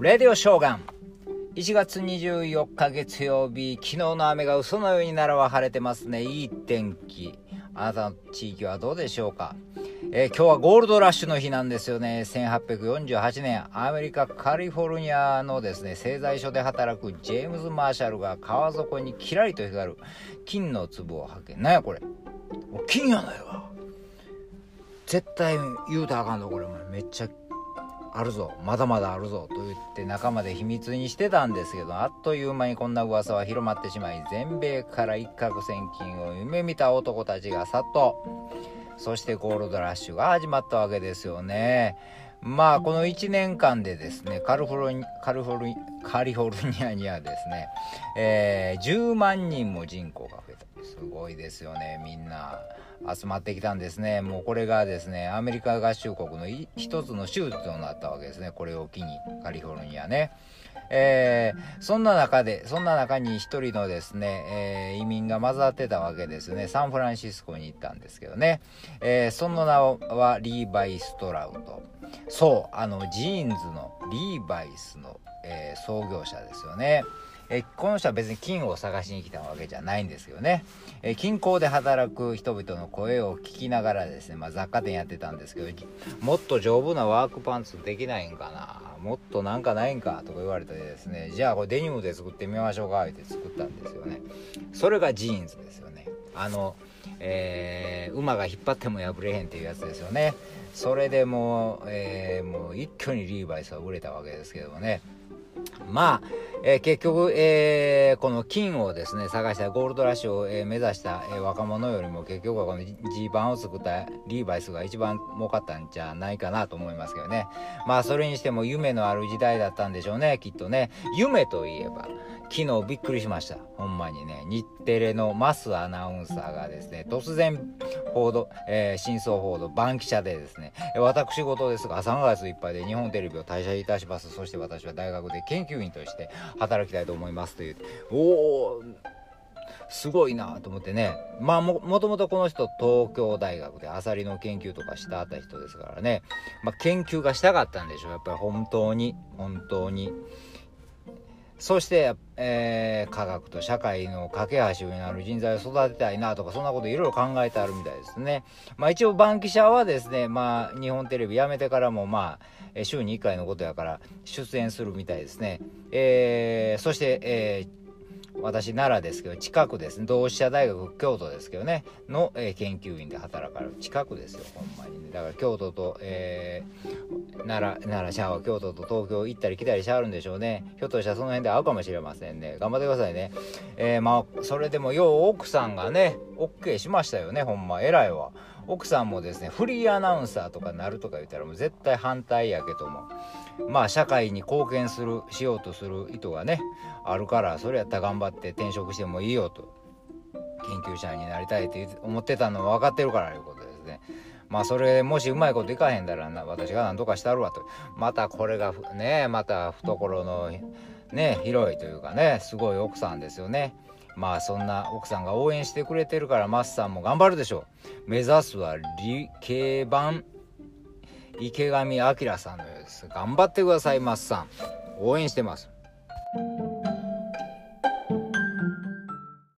レディオショーガン。1月24日月曜日昨日の雨が嘘のようにならは晴れてますね。いい天気。あなたの地域はどうでしょうか、えー、今日はゴールドラッシュの日なんですよね。1848年アメリカカリフォルニアのですね製材所で働くジェームズ・マーシャルが川底にキラリと光る金の粒を発見なんやこれ？金やないわ。絶対言うたらあかんのこれ。めっちゃあるぞまだまだあるぞと言って仲間で秘密にしてたんですけどあっという間にこんな噂は広まってしまい全米から一攫千金を夢見た男たちが殺到。そしてゴールドラッシュが始まったわけですよね。まあこの1年間でですねカリフォルニカリフォルカリフォルニアにはですね、えー、10万人も人口が増えた。すごいですよね。みんな集まってきたんですね。もうこれがですねアメリカ合衆国の一つの州となったわけですね。これを機にカリフォルニアね。えー、そんな中でそんな中に一人のですね、えー、移民が混ざってたわけですね。サンフランシスコに行ったんですけどね、えー、その名はリーバイ・ストラウト。そうあのジーンズのリーバイスの、え創業者ですよね。えこの人は別に金を探しに来たわけじゃないんですよね、え近郊で働く人々の声を聞きながらですね、まあ、雑貨店やってたんですけどもっと丈夫なワークパンツできないんかなもっとなんかないんかとか言われてですねじゃあこれデニムで作ってみましょうかって作ったんですよね。それがジーンズですよね。あのえー、馬が引っ張っても破れへんっていうやつですよね。それでもう、えー、もう一挙にリーバイスは売れたわけですけどもね。まあ、えー、結局、えー、この金をですね、探したゴールドラッシュを、えー、目指した、え若者よりも結局はこのジーパンを作ったリーバイスが一番儲かったんじゃないかなと思いますけどね。まあそれにしても夢のある時代だったんでしょうね、きっとね。夢といえば、昨日びっくりしました。ほんまにね。日テレのマスアナウンサーがですね、突然報道、えー、真相報道、番記者でですね、私事ですが、3月いっぱいで日本テレビを退社いたします。そして私は大学で研究員として働きたいと思いますという。おおすごいなと思ってね。まあも、もともとこの人東京大学でアサリの研究とかしたあった人ですからね。まあ、研究がしたかったんでしょう。やっぱり本当に、本当に。そして、えー、科学と社会の架け橋になる人材を育てたいなとか、そんなこといろいろ考えてあるみたいですね。まあ一応、バンキシャはですね、まあ日本テレビ辞めてからもまあ、週に1回のことやから出演するみたいですね。えー、そして、えー、私奈良ですけど近くですね。同志社大学京都ですけどね。の、えー、研究員で働かれる近くですよほんまにね。だから京都と、えー、奈良奈良シャワー京都と東京行ったり来たりしはるんでしょうね。ひょっとしたらその辺で会うかもしれませんね。頑張ってくださいね。えー、まあそれでもよう奥さんがね OK しましたよねほんま。偉いわ。奥さんもですねフリーアナウンサーとかなるとか言ったらもう絶対反対やけどもまあ社会に貢献するしようとする意図がねあるからそれやったら頑張って転職してもいいよと研究者になりたいって思ってたのは分かってるからいうことですね。まあそれもしうまいこといかへんだら私が何とかしたるわとまたこれがねまた懐のね広いというかねすごい奥さんですよね。まあそんな奥さんが応援してくれてるからマスさんも頑張るでしょう。目指すは理系版池上彰さんのようです。頑張ってください、マスさん。応援してます。